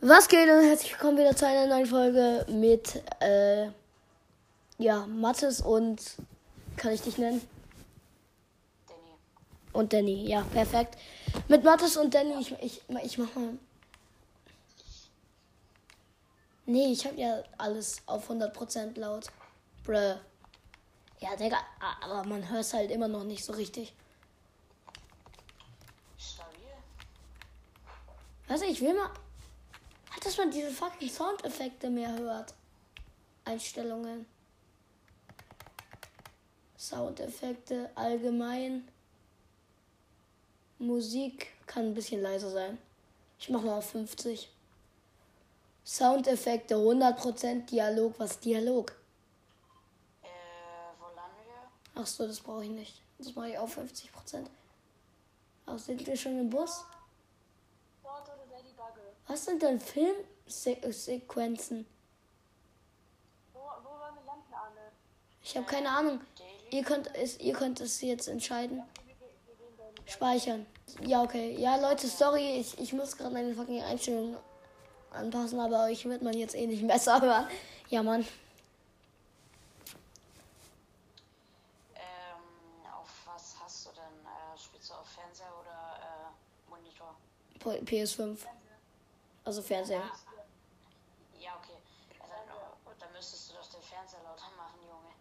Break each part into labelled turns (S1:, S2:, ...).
S1: Was geht und herzlich willkommen wieder zu einer neuen Folge mit, äh, ja, Mathis und, kann ich dich nennen?
S2: Danny.
S1: Und Danny, ja, perfekt. Mit Mathis und Danny, ich, ich, ich mach mal. Nee, ich hab ja alles auf 100% laut. Bruh. Ja, Digga, aber man hört halt immer noch nicht so richtig.
S2: Stabil.
S1: Was, ich will mal. Dass man diese fucking Soundeffekte mehr hört. Einstellungen. Soundeffekte allgemein. Musik kann ein bisschen leiser sein. Ich mach mal auf 50. Soundeffekte 100% Dialog. Was Dialog?
S2: Äh, wo landen wir?
S1: Ach so, das brauche ich nicht. Das mache ich auf 50%. Ach, sind wir schon im Bus?
S2: Dort oder Daddy Bugge.
S1: Was sind denn Filmsequenzen?
S2: Wo, wo wollen wir landen, Arne?
S1: Ich habe keine Ahnung. Ihr könnt es, ihr könnt es jetzt entscheiden. Speichern. Ja, okay. Ja, Leute, sorry, ich, ich muss gerade meine fucking Einstellungen anpassen, aber euch wird man jetzt eh nicht besser hören. Ja, Mann.
S2: Ähm, auf was hast du denn? Äh, spielst du auf Fernseher oder äh, Monitor?
S1: P- PS5. Also Fernseher.
S2: Ja, okay. Ja, dann, dann müsstest du doch den Fernseher lauter machen, Junge.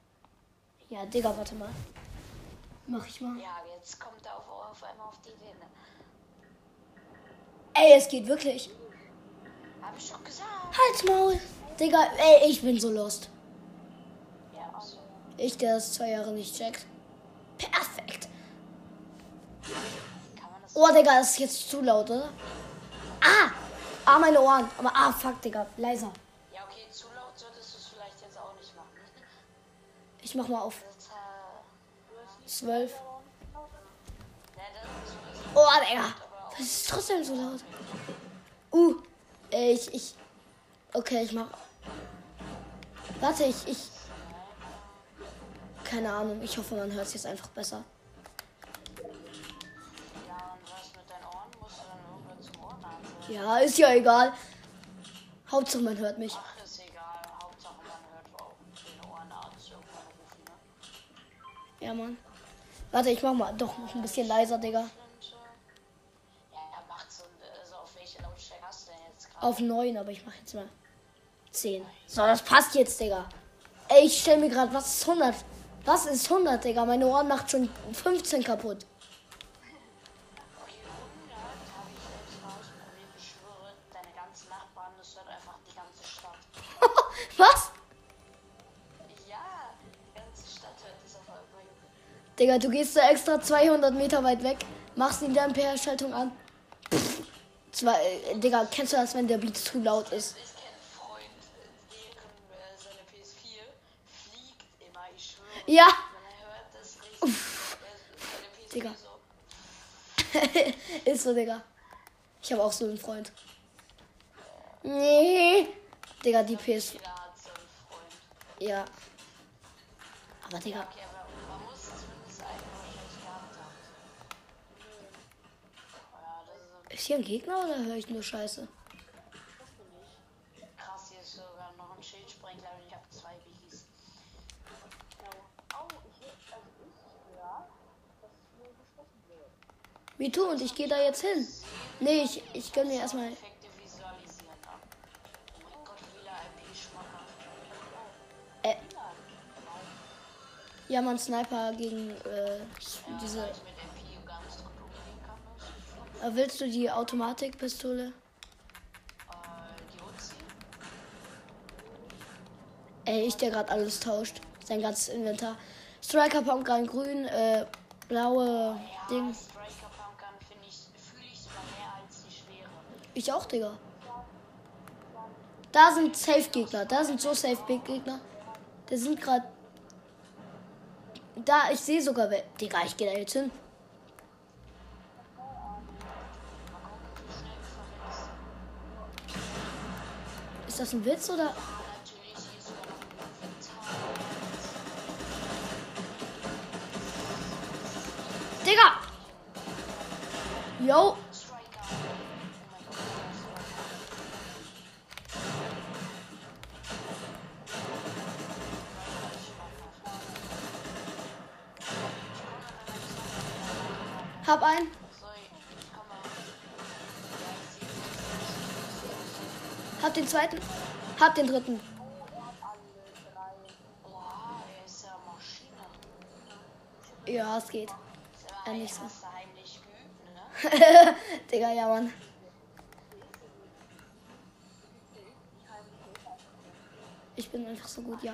S1: Ja, Digga, warte mal. Mach ich mal.
S2: Ja, jetzt kommt er auf, auf einmal auf die Idee. Ne?
S1: Ey, es geht wirklich.
S2: Hab ich doch gesagt.
S1: Halt's Maul. Digga, ey, ich bin so lost.
S2: Ja, also,
S1: Ich, der das zwei Jahre nicht checkt. Perfekt. Oh, Digga, das ist jetzt zu laut, oder? Ah! Ah, meine Ohren. Aber ah, fuck, Digga. Leiser.
S2: Ja, okay, zu laut solltest du es vielleicht jetzt auch nicht machen.
S1: Ich mach mal auf
S2: Das,
S1: 12.
S2: das ist
S1: Oh, Digga. Das ist trotzdem so laut. Uh, äh, ich, ich. Okay, ich mach. Warte, ich, ich. Keine Ahnung. Ich hoffe, man hört es jetzt einfach besser.
S2: Ja,
S1: ist ja egal. Hauptsache, man hört mich.
S2: Ach, ist egal. Hauptsache man hört auch den Ohrenarzt irgendwann rufen, ne?
S1: Ja, Mann. Warte, ich mach mal doch noch ein bisschen leiser, Digga.
S2: Äh, ja, er macht so, so auf welche Lautstärke hast du denn jetzt gerade?
S1: Auf 9, aber ich mach jetzt mal 10. So, das passt jetzt, Digga. Ey, ich stell mir gerade, was ist 100? Was ist 100, Digga? Meine Ohren macht schon 15 kaputt. Digga, du gehst da extra 200 Meter weit weg, machst die Ampere-Schaltung an. Pff, zwei, äh, Digga, kennst du das, wenn der Beat zu laut ist?
S2: Äh, deren seine PS4 fliegt immer, ich schwöre.
S1: Ja,
S2: PS4
S1: Digga. ist so, Digga. Ich habe auch so einen Freund. Nee. Digga, die PS. Ja. Aber, Digga,
S2: ist
S1: hier ein Gegner oder höre ich nur Scheiße?
S2: krass. Hier ist sogar noch ein Schildsprengler und ich habe zwei Biggies.
S1: Wie tu und ich gehe da jetzt hin. Nee, ich, ich gönn mir erstmal.
S2: Effekte visualisieren. ne? Oh.
S1: Äh. Ja, man Sniper gegen äh, diese. Willst du die Automatikpistole?
S2: äh, die Uzi.
S1: Ey, ich der gerade alles tauscht. Sein ganzes Inventar. Striker Pump rein grün, äh, blaue
S2: Ja,
S1: Ding.
S2: Pumpgun ich, fühle ich sogar mehr als die schwere.
S1: Ich auch, Digga. Da sind Safe-Gegner. Da sind so Safe-Gegner. Da sind gerade. Da, ich sehe sogar. Digga, ich gehe da jetzt hin. Ist das ein Witz oder? Digga! Yo! Zweiten. Hab den dritten.
S2: Ja
S1: es geht. Ja,
S2: ein
S1: nicht so. Digga, ja, Mann. Ich bin einfach so gut, ja.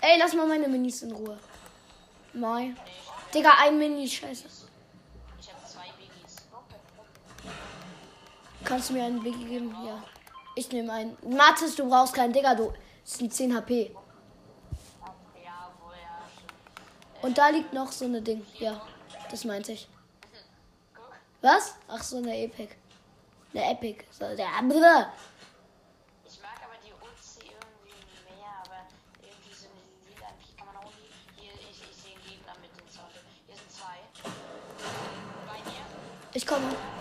S1: Ey, lass mal meine Minis in Ruhe. Mai. Digga, ein Mini, scheiße.
S2: Ich habe zwei Biggies.
S1: Kannst du mir einen Blick geben? Ja. Ich nehme einen. Mathis, du brauchst keinen Digga, du. Das sind 10 HP. Und da liegt noch so eine Ding. Ja, das meinte ich. Was? Ach, so eine Epic. Eine Epic. So, der. Bläh.
S2: ich mag aber die Uzi irgendwie mehr, aber irgendwie so eine lila, kann man auch nie. Hier, ich, ich sehe einen Gegner mit den Sonne. Hier sind zwei. Bei dir,
S1: Ich komme.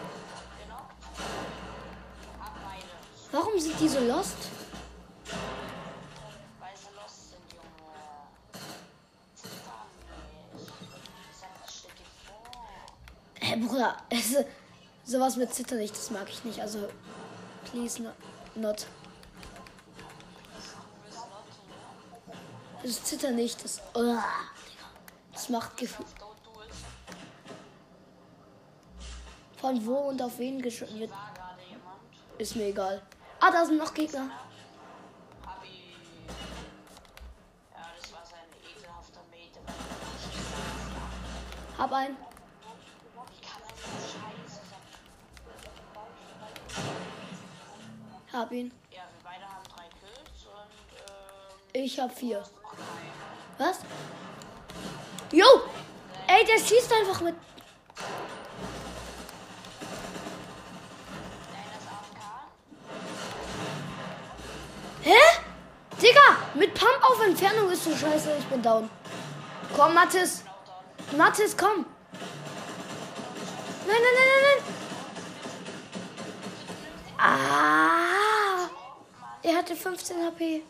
S1: Warum sind die so lost? Hä, Bruder. Es, sowas mit Zittern nicht, das mag ich nicht. Also, please no, not. Das Zittern nicht, das. Oh, das macht Gefühl. Von wo und auf wen geschossen wird, ist mir egal. Ah, da sind noch Gegner.
S2: Hab
S1: einen. Hab ihn.
S2: Ja, wir beide haben drei Kills und ähm,
S1: Ich hab vier. Was? Jo! Ey, der schießt einfach mit. Auf Entfernung ist so scheiße. Ich bin down. Komm, Mathis. Mathis, komm. Nein, nein, nein, nein, nein. Ah. Er hatte 15 HP.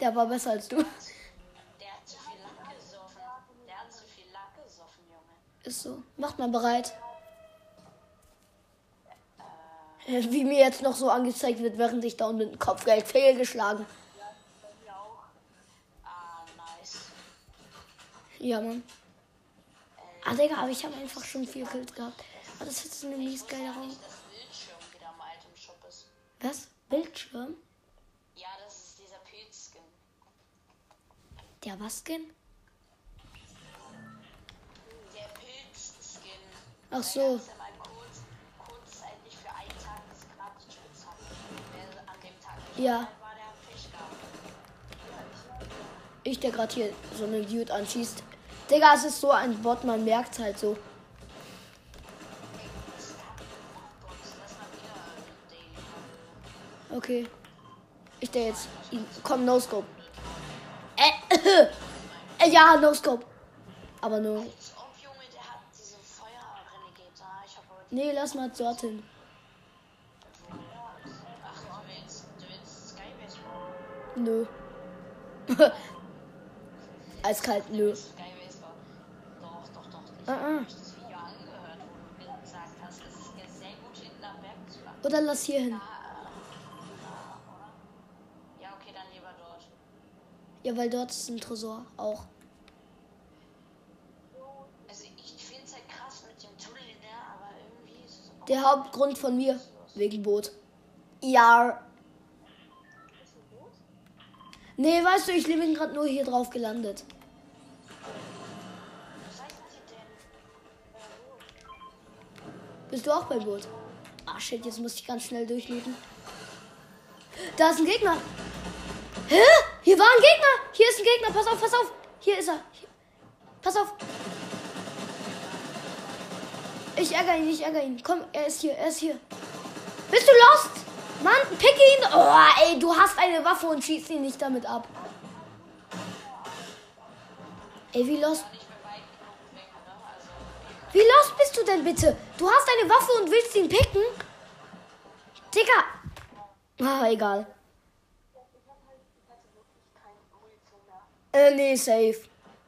S2: Der
S1: war besser als du.
S2: Der hat zu viel Lack gesoffen. Der hat zu viel Lack gesoffen, Junge.
S1: Ist so. Macht mal bereit. Wie mir jetzt noch so angezeigt wird, während ich da unten dem Kopfgeld fehlgeschlagen.
S2: Ah, nice.
S1: Ja, Mann. Ah, Digga, aber ich habe einfach schon vier Kills gehabt. Aber das ist jetzt eine mies geile Raum. Was? Bildschirm?
S2: Ja, das ist dieser Pilzskin.
S1: Der was Skin?
S2: Der Pilzskin.
S1: Ach so.
S2: Ja.
S1: Ich, der gerade hier so einen Dude anschießt. Digga, es ist so ein Bot, man merkt halt so. Okay. Ich der jetzt. Komm, No Scope. Äh, äh, ja, No Scope. Aber nur. Nee, lass mal dorthin. Nö. Eiskalt, nö.
S2: Doch, doch, doch. Ich
S1: ah.
S2: mir das Video angehört, wo du gesagt hast, es ist ja sehr gut hinten am Berg zu lang.
S1: Oder lass hier hin.
S2: Ja, okay, dann lieber dort.
S1: Ja, weil dort ist ein Tresor auch.
S2: Also ich finde es halt krass mit dem Tunnel, ne? aber irgendwie ist es auch
S1: Der Hauptgrund von mir. Wegen Boot. Ja. Nee, weißt du, ich bin gerade nur hier drauf gelandet. Bist du auch beim Boot? Ah, shit, jetzt muss ich ganz schnell durchleben. Da ist ein Gegner. Hä? Hier war ein Gegner. Hier ist ein Gegner. Pass auf, pass auf. Hier ist er. Hier. Pass auf. Ich ärgere ihn, ich ärgere ihn. Komm, er ist hier, er ist hier. Bist du lost? Mann, pick ihn. Oh, ey, du hast eine Waffe und schießt ihn nicht damit ab. Ey, wie?
S2: Also,
S1: wie lost bist du denn bitte? Du hast eine Waffe und willst ihn picken? Digga. Ah, egal. Äh, nee, safe.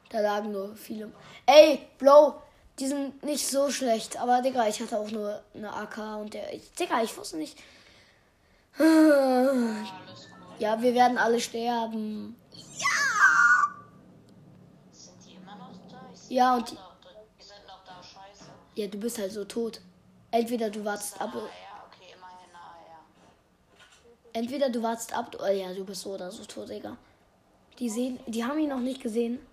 S1: Da lagen nur viele. Ey, Bro, die sind nicht so schlecht. Aber, Digga, ich hatte auch nur eine AK und der. Digga, ich wusste nicht. Ja, wir werden alle sterben.
S2: Sind die immer noch da? Ich
S1: Ja,
S2: sehe
S1: und die-
S2: die sind noch da, scheiße.
S1: Ja, du bist halt so tot. Entweder du wartest ab.
S2: Ja, okay, immerhin, ja.
S1: Entweder du wartest ab. Oh ja, du bist so oder so tot, Digga. Die sehen. Die haben ihn noch nicht gesehen.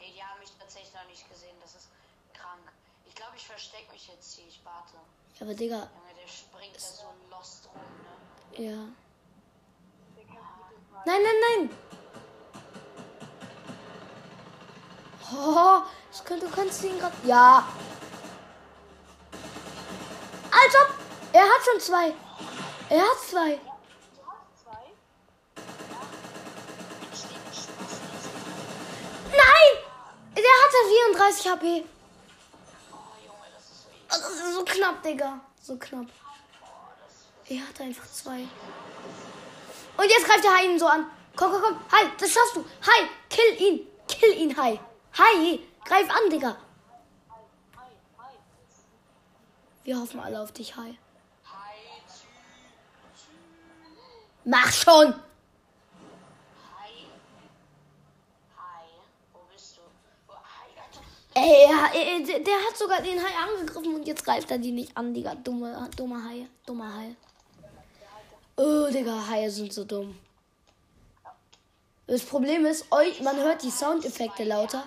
S2: Ey, die haben mich tatsächlich noch nicht gesehen, das ist krank. Ich glaube, ich verstecke mich jetzt hier, ich warte.
S1: Aber, Digga,
S2: Junge,
S1: ja. Nein, nein, nein! Oh, das könnte, du kannst ihn gerade. Ja! Als ob! Er hat schon zwei! Er hat zwei!
S2: Ich.
S1: Nein! Der hatte 34 HP.
S2: Oh, Das ist so
S1: knapp, Digga. So knapp. Er hatte einfach zwei. Und jetzt greift der Hai ihn so an. Komm, komm, komm. Hai, das schaffst du. Hai, kill ihn. Kill ihn, Hai. Hai, greif an, Digga. Wir hoffen alle auf dich, Hai. Mach schon. Ey, er- er- der- hat sogar den Hai angegriffen und jetzt greift er die nicht an, Digga. Dumme, dumme Hai. Dummer Hai. Oh, Digga, Haie sind so dumm. Das Problem ist, euch, man hört die Soundeffekte lauter.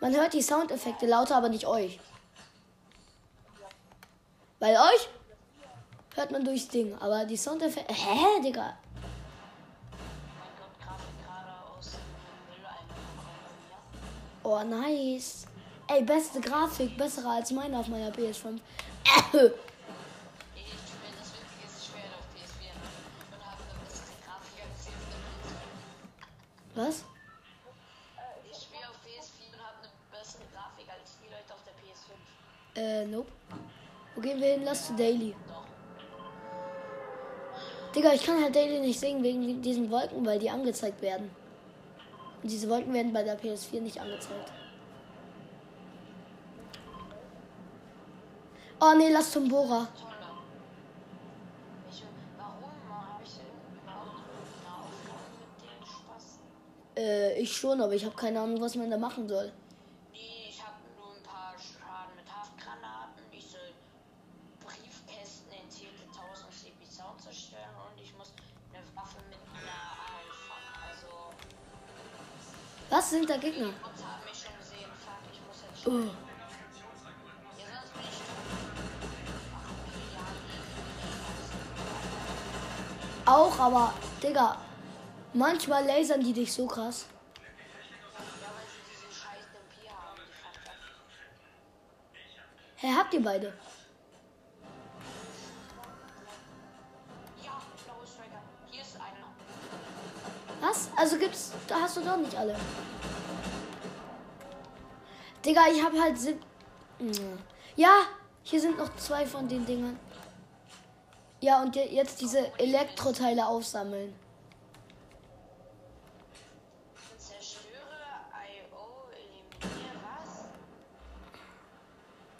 S1: Man hört die Soundeffekte lauter, aber nicht euch. Weil euch hört man durchs Ding, aber die Soundeffekte. Hä, Digga? Oh, nice. Ey, beste Grafik, bessere als meine auf meiner PS5. Was?
S2: Ich spiele auf PS4 und habe eine bessere Grafik als die Leute auf der PS5.
S1: Äh, nope. Wo gehen wir hin? Lass zu Daily.
S2: Doch.
S1: Digga, ich kann halt Daily nicht singen wegen diesen Wolken, weil die angezeigt werden. Und diese Wolken werden bei der PS4 nicht angezeigt. Oh nee, lass zum Bohrer. Äh, ich schon, aber ich habe keine Ahnung, was man da machen soll.
S2: Nee, ich habe nur ein paar Schaden mit Haftgranaten, diese Briefkästen in Tilte 1000 CP Sound zerstören und ich muss eine Waffe mit einer Alpha. Also,
S1: Was sind da Gegner?
S2: Fuck, ich muss jetzt
S1: Oh. Auch, aber, Digga, manchmal lasern die dich so krass. Hä, habt ihr beide? Was? Also gibt's, da hast du doch nicht alle. Digga, ich hab halt sieb... Ja, hier sind noch zwei von den Dingern. Ja, und je- jetzt diese Elektroteile aufsammeln.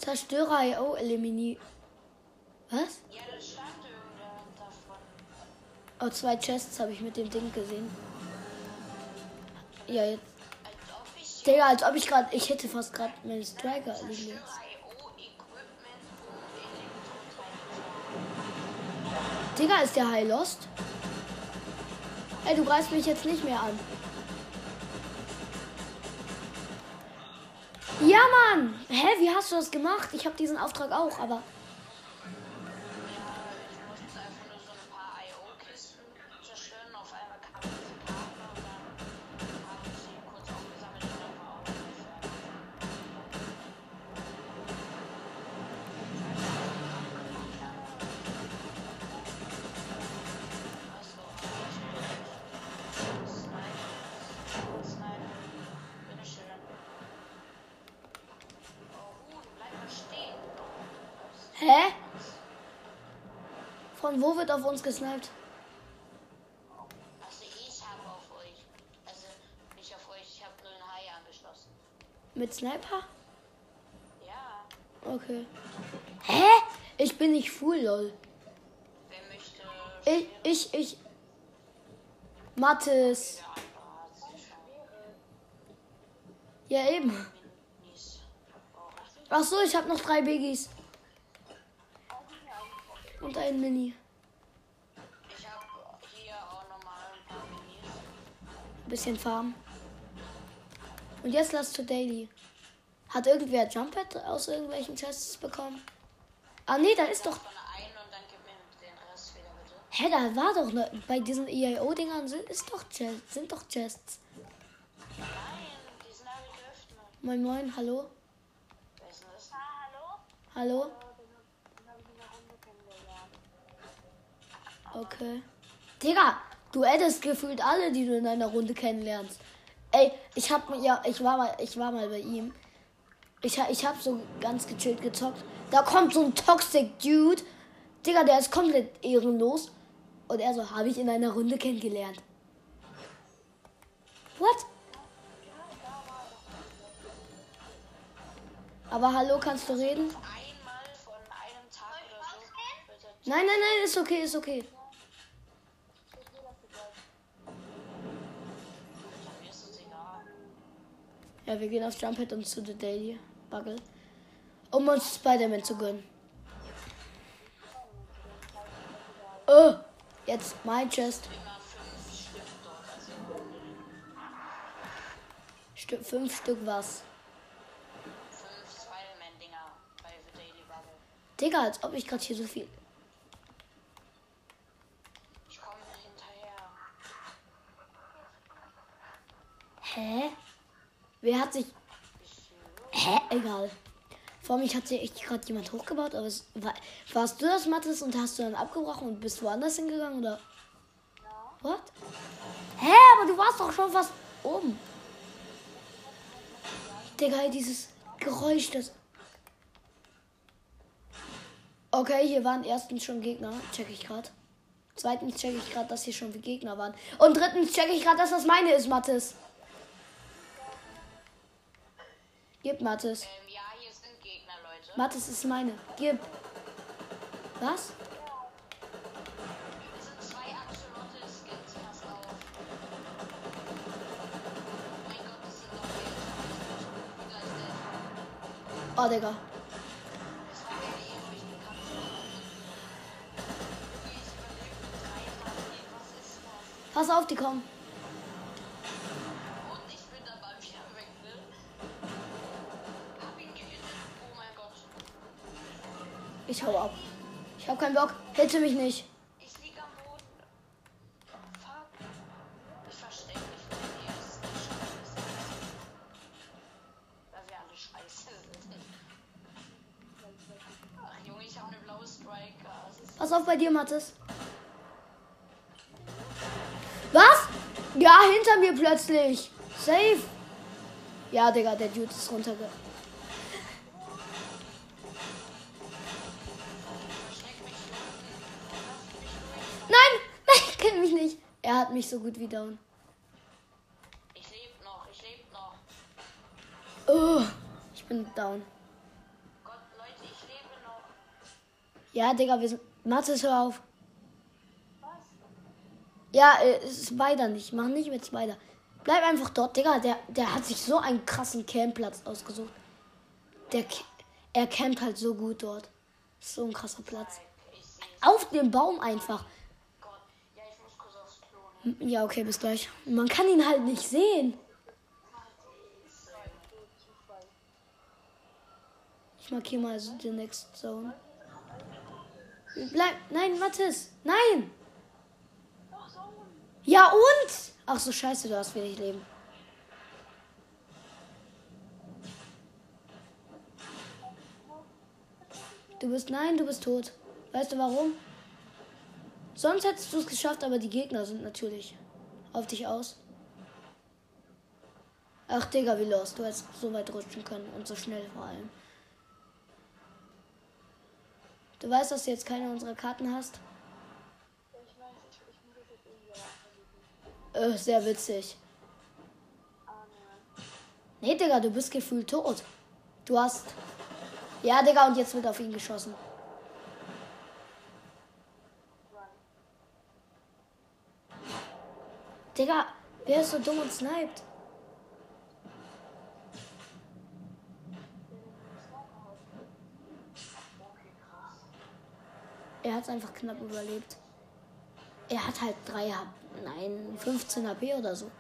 S1: Zerstörer IO eliminieren. Was?
S2: Ja, das stand davon.
S1: Oh, zwei Chests habe ich mit dem Ding gesehen. Ja, jetzt. Digga, als ob ich gerade. Ich hätte fast gerade meinen Striker eliminiert.
S2: Und Elektroteile.
S1: Digga, ist der High Lost? Ey, du greifst mich jetzt nicht mehr an. Ja, Mann! Hä, wie hast du das gemacht? Ich habe diesen Auftrag auch, aber.
S2: Von wo wird auf uns gesniped? Also ich habe
S1: auf euch. Also nicht auf
S2: euch, ich habe nur einen Hai angeschlossen.
S1: Mit Sniper?
S2: Ja.
S1: Okay. Hä? Ich bin nicht full, lol.
S2: Wer möchte.
S1: Ich, ich, ich. Mathis. Ja, eben. Ach so, ich habe noch drei Biggies. Und ein Mini.
S2: Ich habe hier auch nochmal ein paar Minis.
S1: Bisschen Farm. Und jetzt lass zu Daily. Hat irgendwer Jumppad aus irgendwelchen Chests bekommen? Ah nee, da ist doch. Hä, da war doch ne, bei diesen EIO-Dingern sind, ist doch Chest, sind doch Chests.
S2: Nein, die sind alle geöffnet.
S1: Moin moin, hallo?
S2: Wer ist denn das?
S1: Hallo? Okay. Digga, du hättest gefühlt alle, die du in einer Runde kennenlernst. Ey, ich hab ja, ich war mal, ich war mal bei ihm. Ich, ich hab so ganz gechillt gezockt. Da kommt so ein Toxic Dude. Digga, der ist komplett ehrenlos. Und er so, habe ich in einer Runde kennengelernt. What? Aber hallo, kannst du reden? Nein, nein, nein, ist okay, ist okay.
S2: Mir ist es egal.
S1: Ja, wir gehen auf Jumphead und zu The Daily Bugle. Um uns Spider-Man zu gönnen. Oh, jetzt mein Chest.
S2: Immer fünf Stück
S1: was.
S2: fünf Spider-Man-Dinger bei The Daily Bubble.
S1: Digga, als ob ich gerade hier so viel.
S2: Ich komme hinterher.
S1: Hä? Wer hat sich. Hä? Egal. Vor mich hat sich echt gerade jemand hochgebaut, aber es war, warst du das Mattes und hast du dann abgebrochen und bist woanders hingegangen oder? What? Hä, aber du warst doch schon fast oben. Digga, dieses Geräusch, das. Okay, hier waren erstens schon Gegner, check ich gerade. Zweitens check ich gerade, dass hier schon Gegner waren. Und drittens check ich gerade, dass das meine ist, Mattes. Gib Mattes.
S2: Ähm, ja, hier sind Gegner, Leute.
S1: Mattes ist meine. Gib. Was?
S2: Zwei Axolotl-Skins, pass auf. Oh sind noch Ich
S1: hau ab. Ich hab keinen Bock. Hitte mich nicht.
S2: Ich lieg am Boden. Fuck. Ich versteck mich ersten Scheiße. Weil wir alle scheiße sind. Ach Junge, ich habe eine blaue Striker. Das ist
S1: Pass auf bei dir, Mattes. Was? Ja, hinter mir plötzlich. Safe. Ja, Digga, der Dude ist runterge... hat mich so gut wie down.
S2: Ich lebe noch, ich lebe noch.
S1: Oh, ich bin down.
S2: Gott, Leute, ich lebe noch.
S1: Ja, Digga, wir sind... Mattes, hör auf. Ja, äh, es ist Spider nicht. Mach nicht mit Spider. Bleib einfach dort, Digga. Der, der hat sich so einen krassen Campplatz ausgesucht. Der, er campt halt so gut dort. So ein krasser Platz. Auf dem Baum einfach.
S2: Ja,
S1: okay, bis gleich. Man kann ihn halt nicht sehen. Ich markiere mal so die Next Zone. Bleib. Nein, Mathis. Nein. Ja und? Ach so, scheiße, du hast wenig Leben. Du bist. Nein, du bist tot. Weißt du warum? Sonst hättest du es geschafft, aber die Gegner sind natürlich auf dich aus. Ach, Digga, wie los. Du hättest so weit rutschen können und so schnell vor allem. Du weißt, dass du jetzt keine unserer Karten hast? Äh, sehr witzig. Nee, Digga, du bist gefühlt tot. Du hast. Ja, Digga, und jetzt wird auf ihn geschossen. Digga, wer ist so dumm und sniped? Er hat einfach knapp überlebt. Er hat halt 3 HP, nein, 15 HP oder so.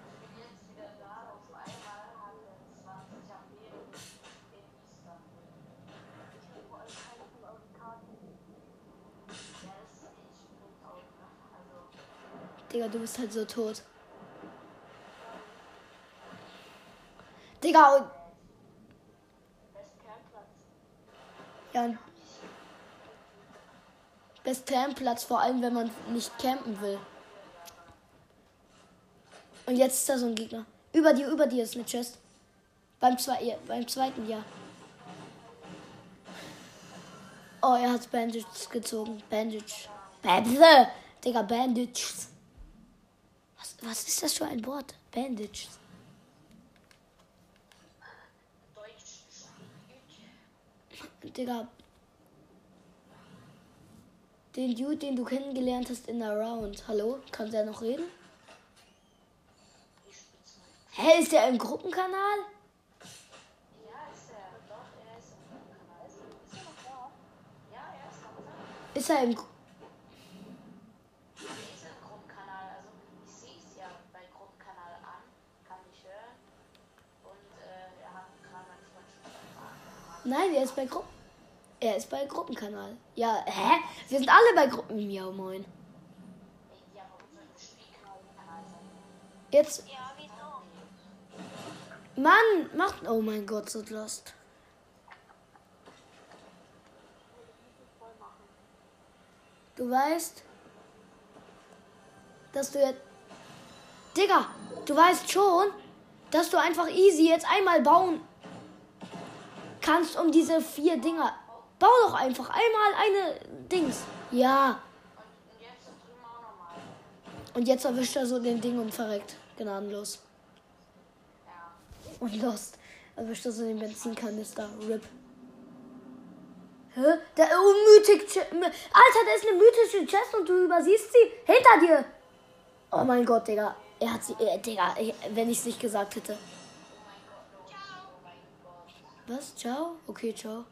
S1: Digga, du bist halt so tot. Digga. Ja. Best Campplatz, vor allem wenn man nicht campen will. Und jetzt ist da so ein Gegner. Über dir, über dir ist eine Chest. Beim, zwei, ja, beim zweiten Jahr. Oh, er hat Bandages gezogen. Bandage. Bandage. Digga, Bandages. Was, was ist das für ein Wort? Bandage. Digga. Den Dude, den du kennengelernt hast in der Round. Hallo? Kann der noch reden? Hä, ist der im Gruppenkanal?
S2: Ist er. Im Kanal. Ist, ist er noch da? Ja, er ist noch da.
S1: Ist er im. Gru-
S2: Er ist im Gruppenkanal. Also, ich sehe es ja bei Gruppenkanal an, kann mich hören. Und äh, er hat gerade manchmal schon gefragt.
S1: Nein, er ist bei Gruppen. Er ist bei Gruppenkanal. Ja, hä? Wir sind alle bei Gruppen. Ja, moin. Jetzt. Mann, macht. Oh mein Gott, so lost. Du weißt, dass du jetzt. Digga, du weißt schon, dass du einfach easy jetzt einmal bauen kannst um diese vier Dinger. Bau doch einfach einmal eine Dings. Ja.
S2: Und jetzt
S1: erwischt er so den Ding und verreckt. Gnadenlos. Und lost. Erwischt er so den Benzinkanister. RIP. Hä? Der unmütig. Alter, da ist eine mythische Chest und du übersiehst sie. Hinter dir. Oh mein Gott, Digga. Er hat sie. Äh, Digga, wenn ich es nicht gesagt hätte. Was? Ciao? Okay, ciao.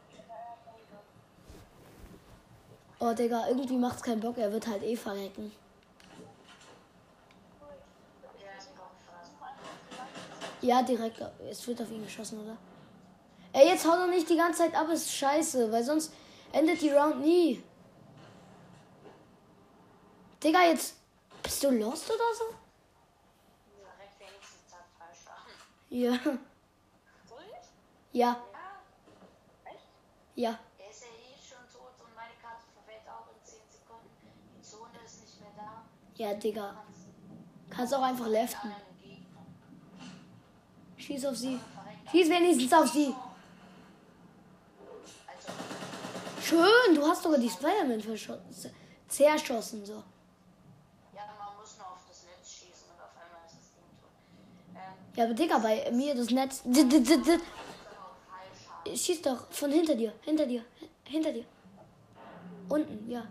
S1: Oh, Digga, irgendwie macht's keinen Bock. Er wird halt eh verrecken. Ja, direkt. Es wird auf ihn geschossen, oder? Ey, jetzt hau doch nicht die ganze Zeit ab, ist scheiße, weil sonst endet die Round nie. Digga, jetzt. Bist du lost oder so?
S2: Direkt wenigstens hat falsch war.
S1: Ja. Ja,
S2: Ja. Echt?
S1: ja.
S2: Er ist ja eh schon tot und meine Karte verfällt auch in 10 Sekunden. Die Zone ist nicht mehr da.
S1: Ja, Digga.
S2: Kannst
S1: auch einfach leften. Schieß auf sie. Schieß wenigstens auf sie. Schön, du hast sogar die Spider-Man verschossen. Zerschossen, so.
S2: ja, man muss nur auf das Netz schießen und auf einmal ist das Ding tot. Ähm,
S1: Ja, aber Digga, bei mir das Netz. Schieß doch von hinter dir. Hinter dir. Hinter dir. Unten, ja.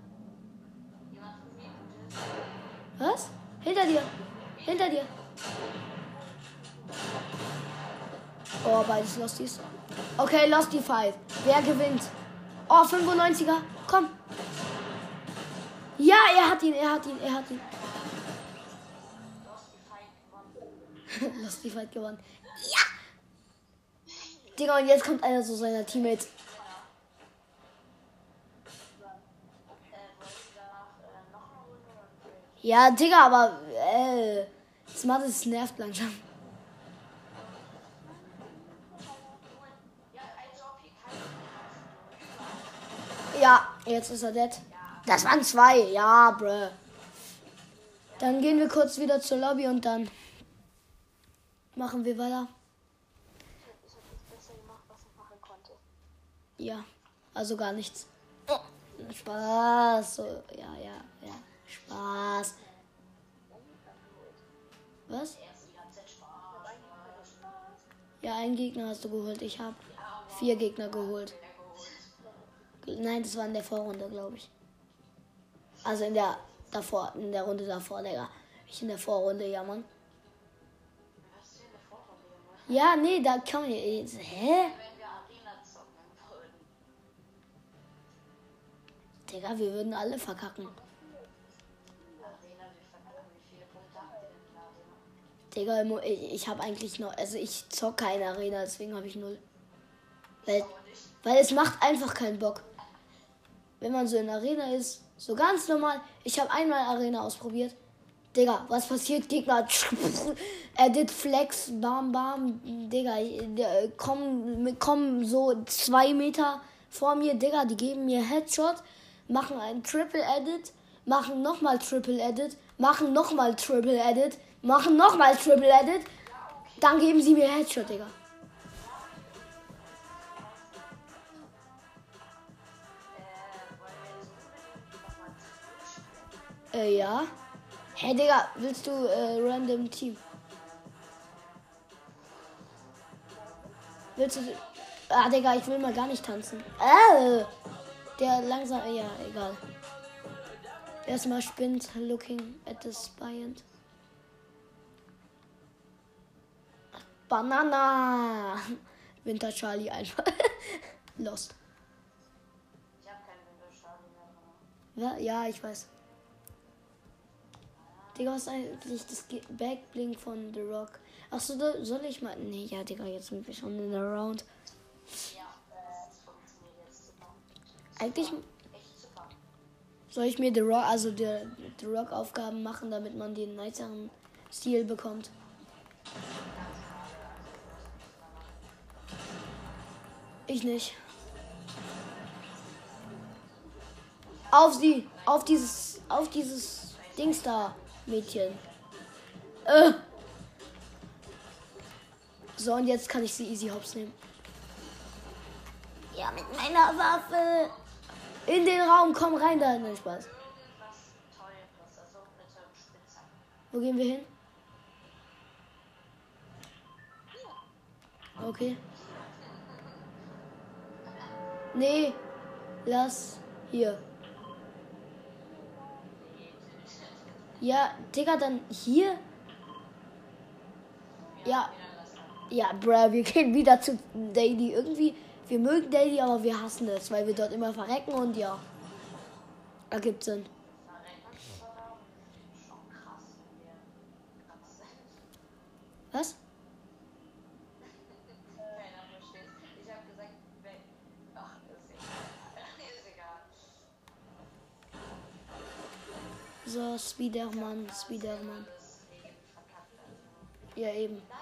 S1: Was? Hinter dir. Hinter dir. Oh, beides Losties. Okay, Losty Fight. Wer gewinnt? Oh, 95er. Komm. Ja, er hat ihn, er hat ihn, er hat ihn. Losty Fight gewonnen. Ja! Digga, und jetzt kommt einer so seiner Teammates. Ja, Digga, aber äh, Smart ist nervt langsam.
S2: Ja,
S1: jetzt ist er dead. Das waren zwei. Ja, bruh. Dann gehen wir kurz wieder zur Lobby und dann machen wir weiter.
S2: Ich habe das besser gemacht, was ich machen konnte.
S1: Ja, also gar nichts. Oh, Spaß. So, ja, ja, ja. Spaß. Was? Ja, einen Gegner hast du geholt. Ich habe vier Gegner geholt. Nein, das war in der Vorrunde, glaube ich. Also in der davor, in der Runde davor, Digga. Ich in der Vorrunde, ja, Mann. Ja, nee, da kann man. Jetzt, hä? Digga, wir würden alle verkacken. Digga, ich, habe eigentlich noch. Also ich zock keine Arena, deswegen habe ich null. Weil, weil es macht einfach keinen Bock. Wenn man so in Arena ist, so ganz normal. Ich habe einmal Arena ausprobiert. Digga, was passiert? Gegner. Edit Flex, bam, bam. Digga, der, kommen, kommen so zwei Meter vor mir. Digga, die geben mir Headshot, machen einen Triple Edit, machen nochmal Triple Edit, machen nochmal Triple Edit, machen nochmal Triple Edit. Dann geben sie mir Headshot, Digga. Äh, ja. Hey, Digga, willst du äh, random Team? Willst du. Ah, Digga, ich will mal gar nicht tanzen. Äh, der langsam. Ja, egal. Erstmal spinnt, looking at the spyant. Banana! Winter Charlie einfach. Lost.
S2: Ich habe keinen Windows-Charlie mehr drin.
S1: Ja, ja, ich weiß. Digga, was ist eigentlich das Backblink von The Rock? Achso, soll ich mal. Nee, ja, Digga, jetzt sind wir schon in der Round.
S2: Ja,
S1: Eigentlich soll ich mir The Rock, also der The Rock Aufgaben machen, damit man den niceren Stil bekommt. Ich nicht. Auf sie! Auf dieses. Auf dieses Dings da, Mädchen. Äh. So, und jetzt kann ich sie easy hops nehmen. Ja, mit meiner Waffe. In den Raum, komm rein da. Nein, Spaß. Wo gehen wir hin? Okay. Nee, lass hier. Ja, Digga, dann hier? Ja. Ja, bruh, wir gehen wieder zu Daily. Irgendwie, wir mögen Daily, aber wir hassen es, weil wir dort immer verrecken und ja. Ergibt Sinn.
S2: Verrecken ist aber schon krass,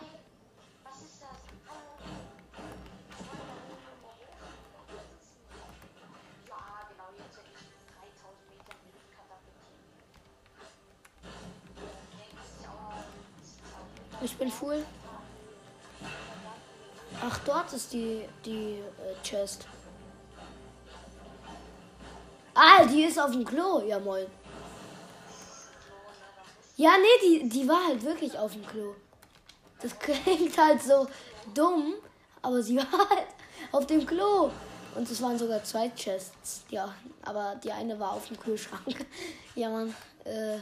S2: wenn die,
S1: die äh, Chest. Ah, die ist auf dem Klo. Ja, moin. Ja, nee, die, die war halt wirklich auf dem Klo. Das klingt halt so dumm, aber sie war halt auf dem Klo. Und es waren sogar zwei Chests. Ja, aber die eine war auf dem Kühlschrank. Ja, Mann. Äh,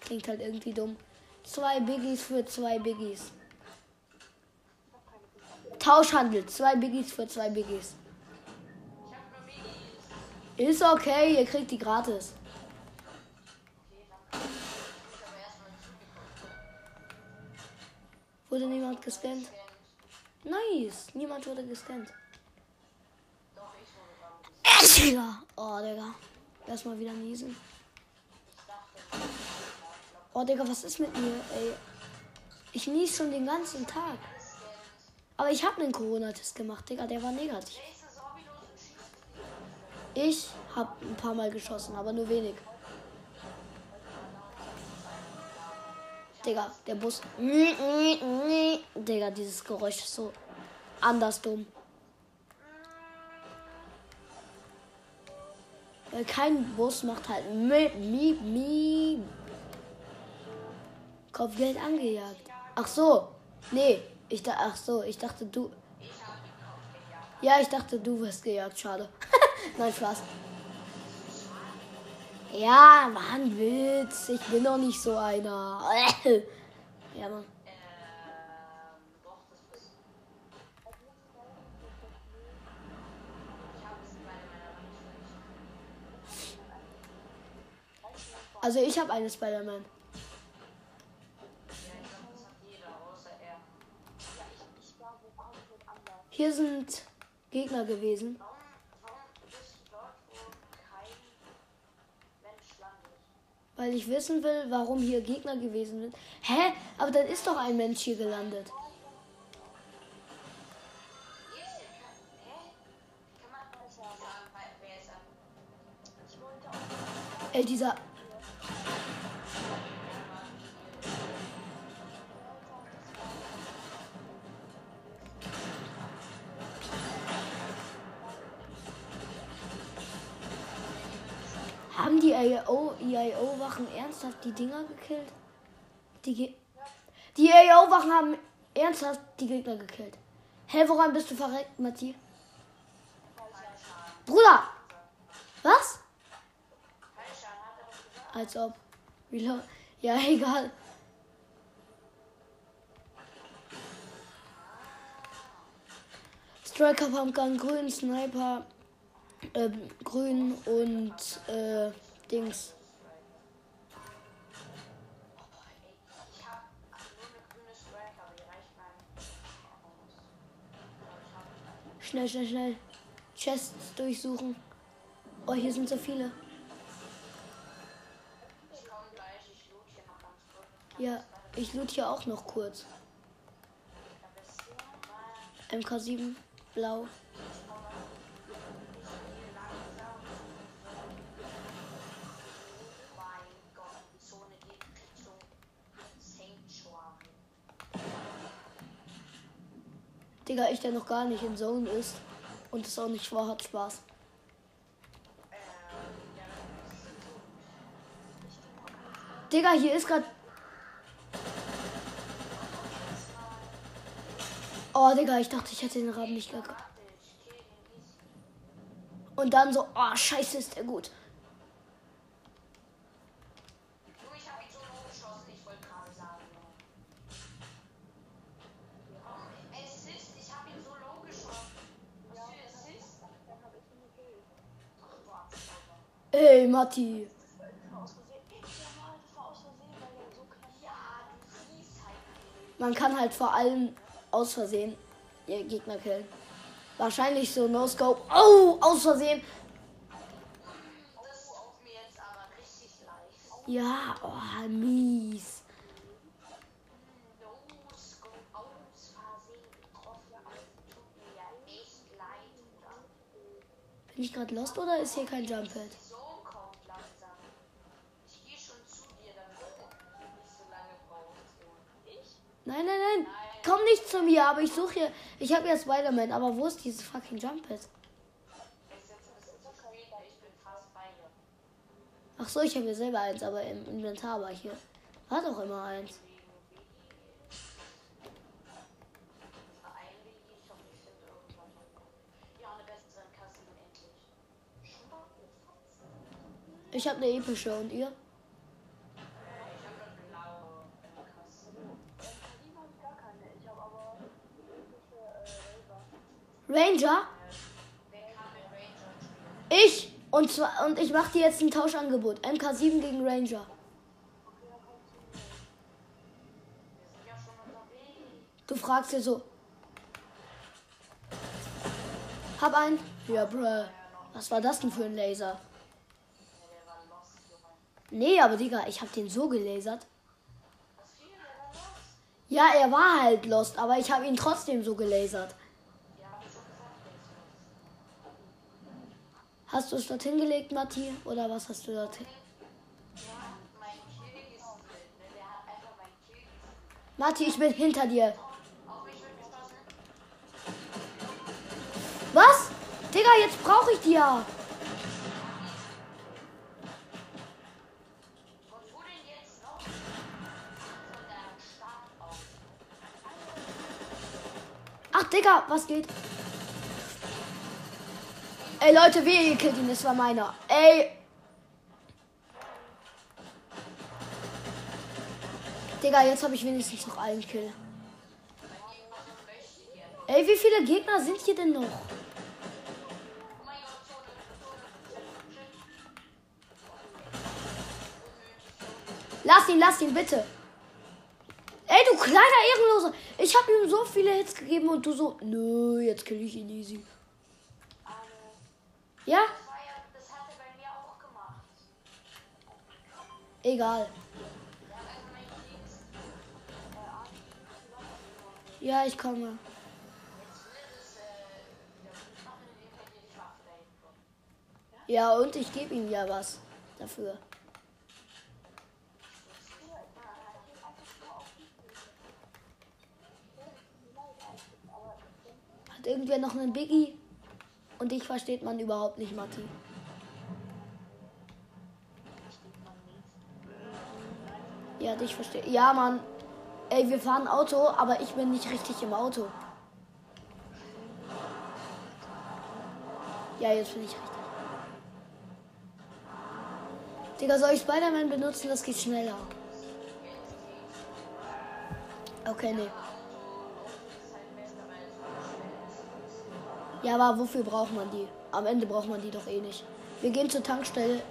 S1: klingt halt irgendwie dumm. Zwei Biggies für zwei Biggies. Tauschhandel. Zwei Biggies für zwei Biggies. Ist okay, ihr kriegt die gratis. Wurde niemand gescannt? Nice. Niemand wurde gescannt.
S2: Dran.
S1: Digga. Oh, Digga. Erstmal wieder niesen. Oh, Digga, was ist mit mir, ey? Ich nies schon den ganzen Tag. Aber ich habe einen Corona-Test gemacht, Digga. Der war negativ. Ich habe ein paar Mal geschossen, aber nur wenig. Digga, der Bus. Digga, dieses Geräusch ist so anders dumm. Weil kein Bus macht halt miep, miep, miep. Kopfgeld angejagt. Ach so. Nee. Ich da, ach so, ich dachte du.
S2: Ich aufgejagt.
S1: Ja, ich dachte du wirst gejagt. Schade. Nein, Spaß. Ja, ein Witz. Ich bin doch nicht so einer. ja, Mann. Also ich habe eine Spider-Man. Hier sind Gegner gewesen. Weil ich wissen will, warum hier Gegner gewesen sind. Hä? Aber dann ist doch ein Mensch hier gelandet.
S2: Hier ist
S1: AO, EIO-Wachen ernsthaft die Dinger gekillt? Die, Ge die AO-Wachen haben ernsthaft die Gegner gekillt. Hä, woran bist du verreckt, Matti? Bruder! Was? Als ob. Lo- Ja, egal. Striker Pumpgun grün, Sniper ähm, grün und äh, Dings. Schnell, schnell, schnell. Chests durchsuchen. Oh, hier sind so viele. Ja, ich loot hier auch noch kurz.
S2: Da bist du mal
S1: MK7, blau. Der noch gar nicht in Zone ist und es auch nicht vorhat, Spaß. Digga, hier ist grad. Oh, Digga, ich dachte, ich hätte den Raben nicht gehabt. Und dann so, oh, scheiße, ist der gut.
S2: Du, ich hab ihn so low geschossen, ich wollte gerade sagen. Warum? Assist, ich hab ihn so low geschossen. Was für Assist? Ach, du Abstauber.
S1: Ey, Matti. Man kann halt vor allem aus Versehen ihr Gegner killen. Wahrscheinlich so No-Scope. Oh, aus Versehen. Ja, oh, mies.
S2: No scope?
S1: Bin ich gerade lost oder ist hier kein Jump Pad?
S2: Ich?
S1: Nein, nein, nein. Komm nicht zu mir, aber ich suche hier. Ich habe ja Spider-Man, aber wo ist dieses fucking Jump Pad?
S2: Es ist jetzt ein bisschen zu spät, ich bin fast bei dir.
S1: Ach so, ich habe ja selber eins, aber im Inventar war hier. War doch immer eins.
S2: Ich
S1: habe eine epische und ihr?
S2: Ich habe eine blaue Kasse.
S1: Ranger? Ich! Und zwar und ich mache dir jetzt ein Tauschangebot. MK7 gegen Ranger. Du fragst dir so. Hab einen? Ja, bruh. Was war das denn für ein Laser? Nee, aber Digga, ich hab den so gelasert. Ja, er war halt lost, aber ich habe ihn trotzdem so gelasert.
S2: Ja, hab ich schon gesagt, der ist lost.
S1: Hast du es dorthin gelegt, Matti? Oder was hast du dorthin? Matti, ich bin hinter dir. Was? Digga, jetzt brauche ich die ja.
S2: Aus.
S1: Digga, was geht? Ey, Leute, wie ihr killt ihn? Das war meiner. Ey. Digga, jetzt habe ich wenigstens noch einen Kill. Ey, wie viele Gegner sind hier denn noch? Lass ihn, lass ihn, bitte. Ey, du kleiner Ehrenloser. Ich habe ihm so viele Hits gegeben und du so, nö, jetzt kill ich ihn easy. Ja?
S2: Das hat er bei mir auch gemacht.
S1: Egal. Ja, ich komme. Ja, und ich gebe ihm ja was dafür. Hat irgendwer noch einen Biggie? Und dich versteht man überhaupt nicht, Matti. Ja, dich verstehe. Ja, Mann. Ey, wir fahren Auto, aber ich bin nicht richtig im Auto. Ja, jetzt bin ich richtig. Digga, soll ich Spider-Man benutzen? Das geht schneller. Okay, nee. Ja, aber wofür braucht man die? Am Ende braucht man die doch eh nicht. Wir gehen zur Tankstelle.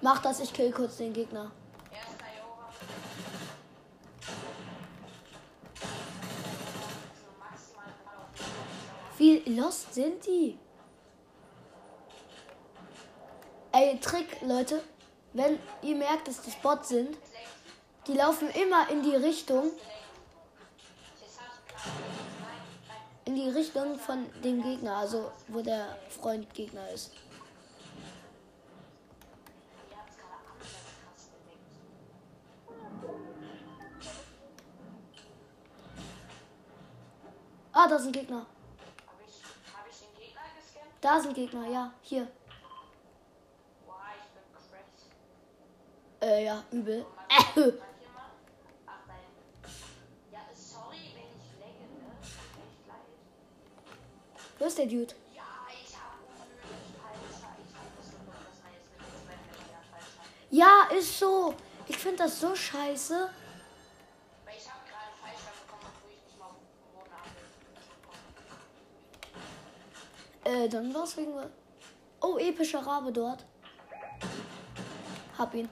S1: Mach das, ich kill kurz den Gegner. Wie lost sind die? Ey, Trick, Leute. Wenn ihr merkt, dass das Bots sind, die laufen immer in die Richtung. In die Richtung von dem Gegner, also wo der Freund Gegner ist. Ah, da sind Gegner. Da sind Gegner, ja. Hier.
S2: Boah, ich bin cracked.
S1: Äh, ja, übel.
S2: Sag hier mal. Ach, nein. Ja, sorry, wenn ich lagge, ne? Tut mir echt leid.
S1: Wo ist der Dude?
S2: Ja.
S1: Ja, ist so. Ich finde das so scheiße. Äh, dann war's wegen. Oh, epischer Rabe dort. Hab ihn.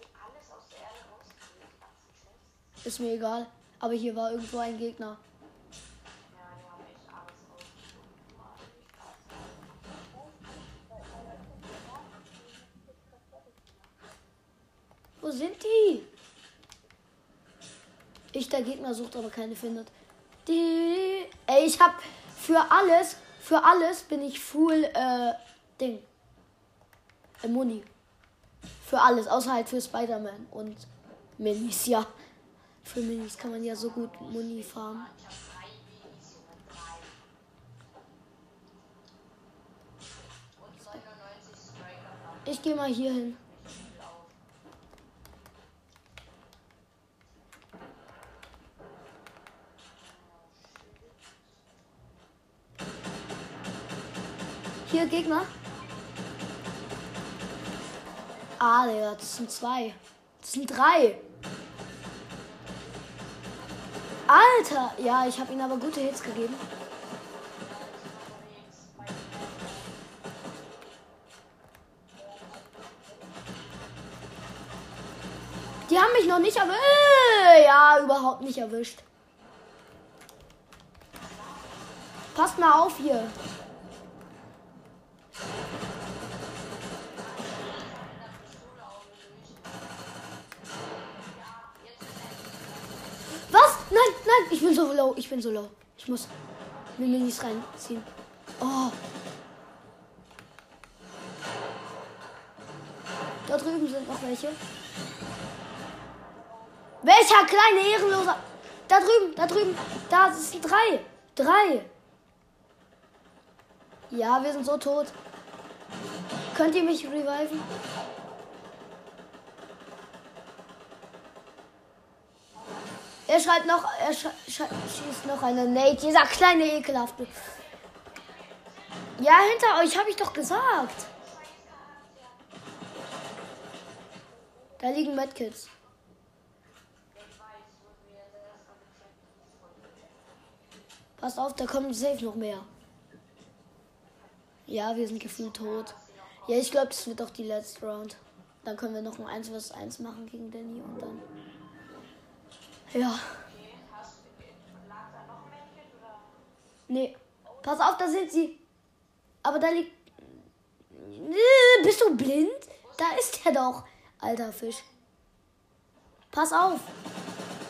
S2: Die ganzen Chests?
S1: Ist mir egal. Aber hier war irgendwo ein Gegner.
S2: Ja, die haben echt alles rausgeholt. Mann, ich krass.
S1: Wo sind die? Ich der Gegner sucht, aber keine findet. Die. Ey, ich hab für alles, für alles bin ich full, äh, Ding. Äh, Muni. Für alles, außer halt für Spider-Man und Minis, ja. Für Minis kann man ja so gut Muni farmen.
S2: Ich hab drei Babys, Junge, drei. Und 99 Striker haben
S1: Ich gehe mal hier hin. Hier, Gegner. Ah, Digga, das sind zwei. Das sind drei. Alter! Ja, ich habe ihnen aber gute Hits gegeben. Die haben mich noch nicht erwischt. Ja, überhaupt nicht erwischt. Passt mal auf hier. Ich bin so low. Ich muss mir Minis reinziehen. Oh. Da drüben sind noch welche. Welcher kleine Ehrenloser? Da drüben, da drüben. Da sind drei. Drei. Ja, wir sind so tot. Könnt ihr mich reviven? Er schreibt noch, er sch sch schießt noch eine Nate. Dieser kleine ekelhafte. Ja, hinter euch habe ich doch gesagt. Da liegen Medkits. Pass auf, da kommen safe noch mehr. Ja, wir sind gefühlt tot. Ja, ich glaube, das wird doch die letzte Round. Dann können wir noch ein 1 vs 1 machen gegen Danny und dann. Ja. Nee. Pass auf, da sind sie. Aber da liegt. Äh, Bist du blind? Da ist er doch. Alter Fisch. Pass auf.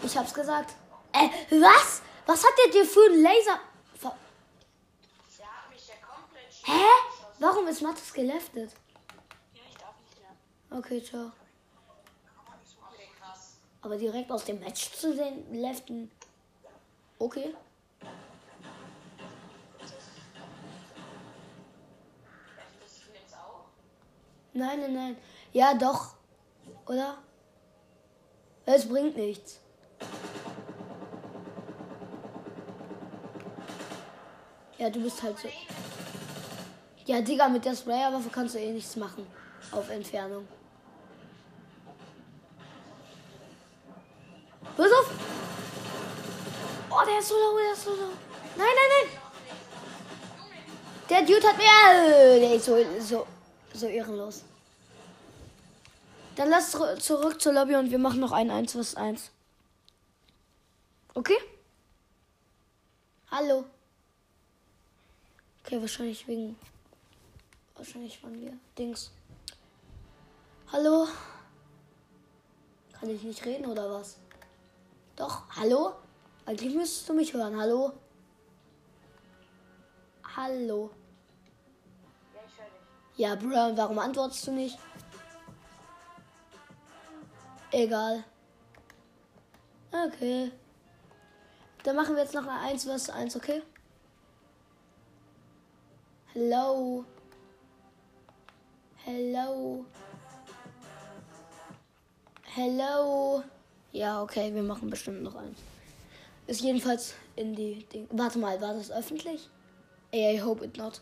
S1: Ich hab's gesagt. Äh, was? Was hat der dir für einen Laser? Ver
S2: Der hat mich ja komplett
S1: Hä? Warum ist Mattes geleftet?
S2: Ja, ich darf nicht mehr.
S1: Okay, ciao. Aber direkt aus dem Match zu sehen, leften. Okay. Nein, nein, nein. Ja, doch. Oder? Es bringt nichts. Ja, du bist halt so. Ja, Digga, mit der Sprayerwaffe kannst du eh nichts machen. Auf Entfernung. Pass auf! Oh, der ist so low, der ist so low. Nein, nein, nein! Der Dude hat mir. Der ist so, so, so ehrenlos. Dann lass zurück- zurück zur Lobby und wir machen noch ein 1 vs 1. Okay? Hallo. Okay, wahrscheinlich wegen. Wahrscheinlich waren wir. Dings. Hallo? Kann ich nicht reden oder was? Doch, hallo? Eigentlich müsstest du mich hören. Hallo? Hallo?
S2: Ja, ich höre dich.
S1: Ja, Bro, warum antwortest du nicht? Egal. Okay. Dann machen wir jetzt noch ein 1 vs 1, okay? Hello. Hello. Hello. Ja, okay, wir machen bestimmt noch eins. Ist jedenfalls in die Ding. Warte mal, war das öffentlich? I hope it not.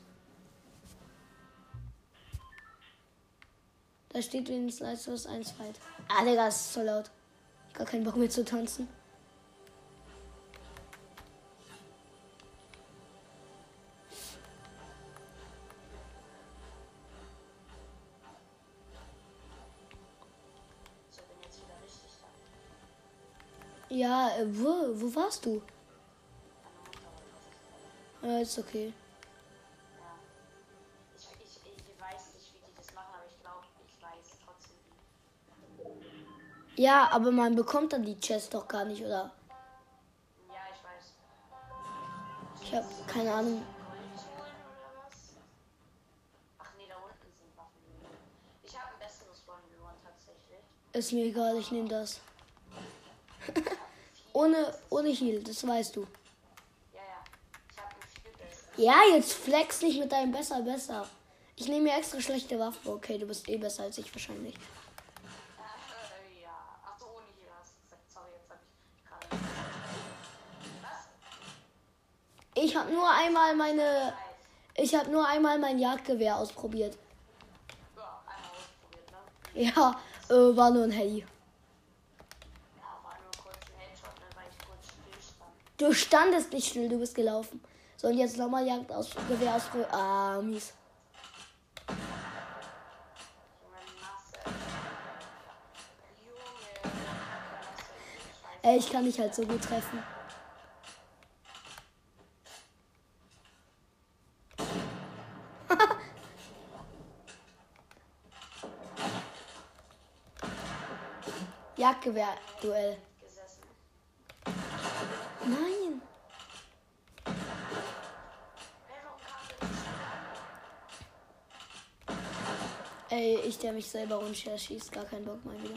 S1: Da steht wenigstens 1 vs 1 Fight. Ah, Digga, ist so laut. Ich gar keinen Bock mehr zu tanzen. Wo, wo warst du? Ja, ist okay.
S2: Ja. Ich, ich, ich weiß nicht, wie die das machen, aber ich glaube, ich weiß trotzdem wie.
S1: Ja, aber man bekommt dann die Chest doch gar nicht, oder?
S2: Ja, ich weiß.
S1: Ich habe keine Ahnung.
S2: Ach nee, da unten sind Waffen. Ich habe ein besseres One tatsächlich.
S1: Ist mir egal, ich nehme das. ohne, ohne Heal, das weißt du.
S2: Ja, ja. Ich ein viel.
S1: Ja, jetzt flex nicht mit deinem besser, besser. Ich nehme mir extra schlechte Waffe. Okay, du bist eh besser als ich wahrscheinlich.
S2: Äh, ich
S1: habe nur einmal meine. Ich habe nur einmal mein Jagdgewehr ausprobiert.
S2: Ja, ne?
S1: Äh, war nur ein Heli.
S2: Ja, war nur kurz ein Headshot, ne, weil ich kurz stillstand.
S1: Du standest nicht still, du bist gelaufen. So, und jetzt nochmal Jagdgewehr ausprobiert. Ah, mies.
S2: Junge, Nasse. Junge. Nasse. Scheiße.
S1: Ey, ich kann dich halt so gut treffen. Jagdgewehr-Duell. Ich der mich selber schießt, gar keinen Bock mal wieder.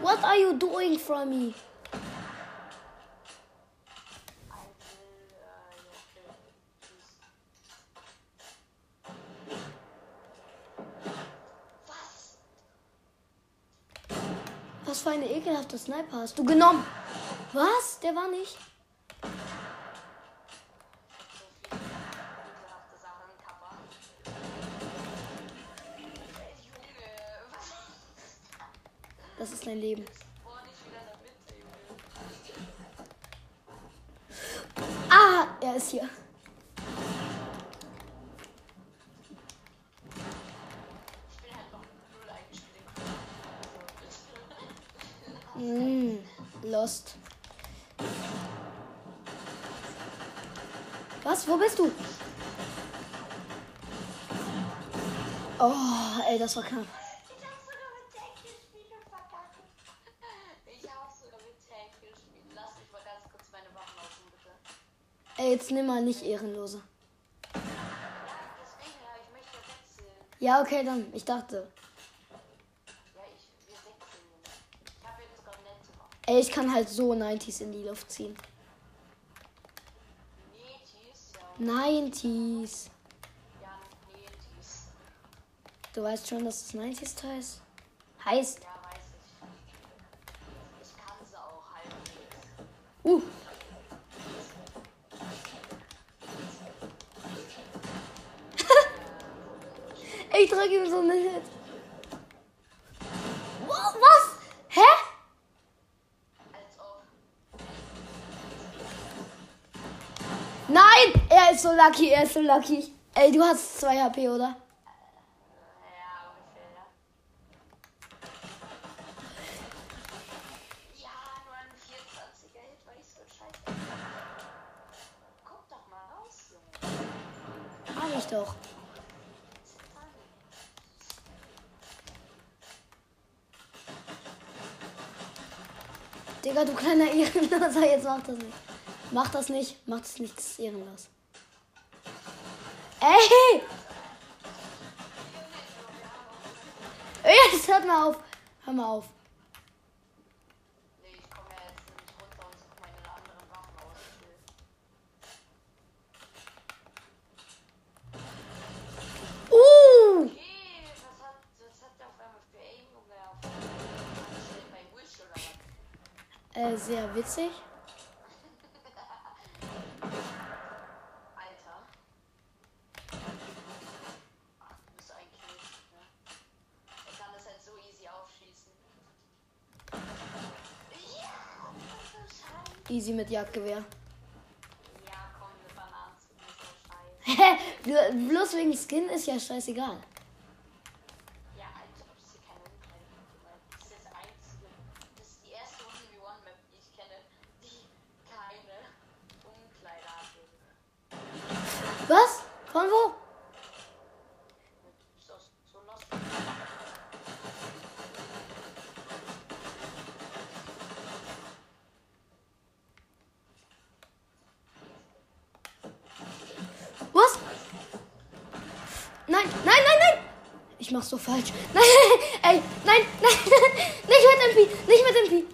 S1: What are you doing from me? Was für eine ekelhafte Sniper hast du genommen? Was? Der war nicht. Dein Leben. Ah, er ist hier. Mm, lost. Was? Wo bist du? Oh, ey, das war knapp. Jetzt nimm mal nicht Ehrenlose. Ja, okay, dann. Ich dachte. Ey, ich kann halt so 90s in die Luft ziehen. 90s. Du weißt schon, dass es 90s heißt? Heißt. Uh. Ich drücke ihm so eine Hit. Was? Hä? Nein! Er ist so lucky, er ist so lucky. Ey, du hast 2 HP, oder? Digga, du kleiner Ehrenloser, jetzt mach das nicht. Mach das nicht, mach das nicht, das ist ehrenlos. Ey! Jetzt hört mal auf. Hör mal auf.
S2: Halt so easy
S1: mit Jagdgewehr.
S2: Ja, komm, eine Banane
S1: Bloß wegen Skin ist ja scheißegal.
S2: Ja, als ob es hier keine Umkleide gibt, weil das ist das einzige. Das ist die erste 1v1-Map, die ich kenne, die keine Umkleide hatte.
S1: Was? Von wo?
S2: So, so lost.
S1: Was? Nein, nein, nein, nein! Ich mach's so falsch. Nein, ey, nein, nein, nicht mit MP, nicht mit MP.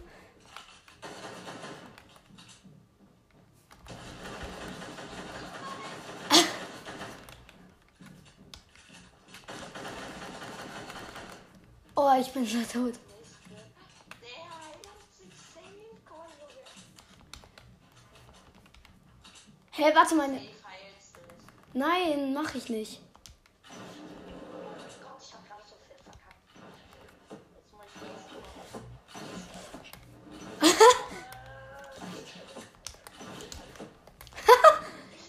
S1: Oh, ich bin so tot. Hey, warte mal. Nein, mach ich nicht.
S2: Gott, ich hab grad so fett verkackt. Jetzt muss ich nächstes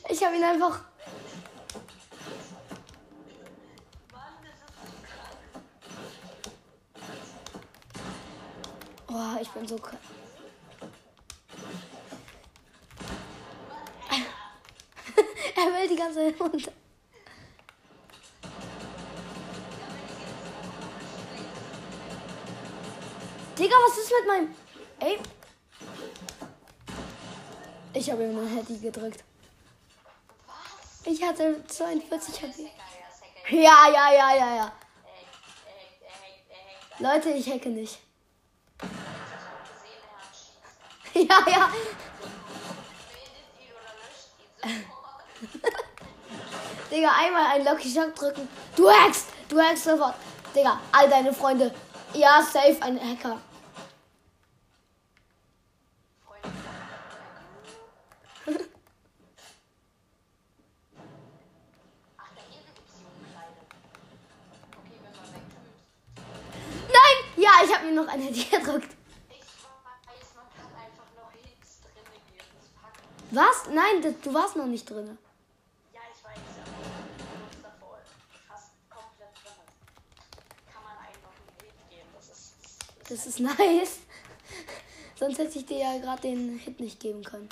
S1: Ich habe ihn einfach.
S2: Mann, das ist so krank.
S1: Oh, ich bin so krank. Zeit runter. Digga, was ist mit meinem. Ey. Ich habe eine Handy gedrückt.
S2: Was?
S1: Ich hatte 42 HP.
S2: Ja,
S1: Ja, ja, ja, ja. Leute, ich hacke nicht. Ja, ja.
S2: Bildet ihn oder löscht ihn sofort.
S1: Digga, einmal einen Lucky Shock drücken. Du hackst! Du hackst sofort. Digga, all deine Freunde. Ja, safe, ein Hacker. Nein! Ja, ich habe mir noch ein Handy gedrückt. Was? Nein, das, du warst noch nicht drin.
S2: Das ist
S1: nice. Sonst hätte ich dir ja gerade den Hit nicht geben können.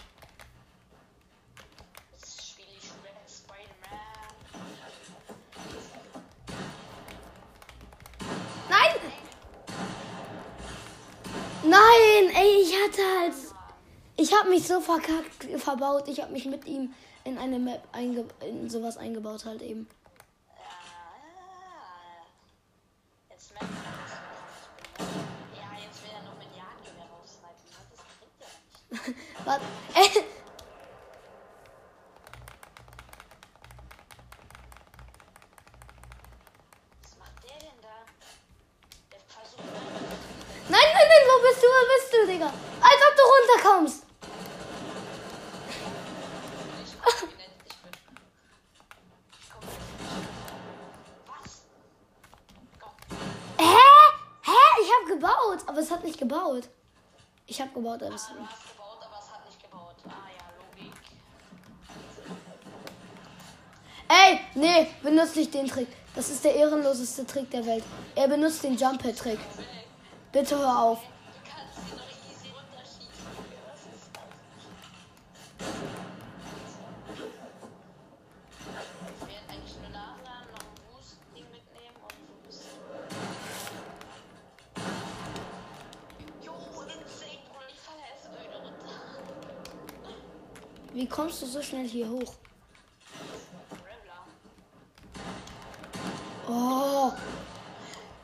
S1: Nein! Nein, ey, ich hatte halt. Ich habe mich so verkackt, verbaut. Ich habe mich mit ihm in eine Map einge in sowas eingebaut halt eben. Gebaut. Ich habe gebaut, aber es hat
S2: Ah,
S1: nicht.
S2: gebaut, aber es hat nicht gebaut. Ah ja, Logik.
S1: Ey, nee, benutzt nicht den Trick. Das ist der ehrenloseste Trick der Welt. Er benutzt den Jump-Trick. Bitte hör auf. Wie kommst du so schnell hier hoch? Oh,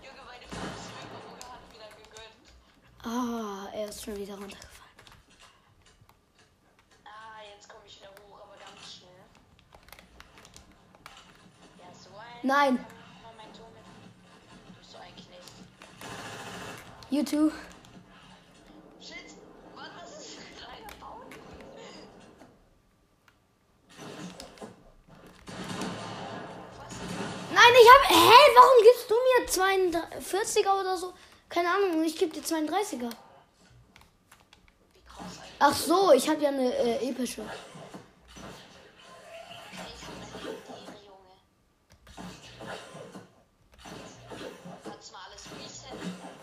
S2: Junge, meine Fußübung hat wieder gegönnt.
S1: ah, er ist schon wieder runtergefallen.
S2: Ah, jetzt komme ich wieder hoch, aber ganz schnell. Ein.
S1: Nein. You too. 40er oder so. Keine Ahnung, ich gebe dir 32er. Ach so, ich habe ja eine äh, epische.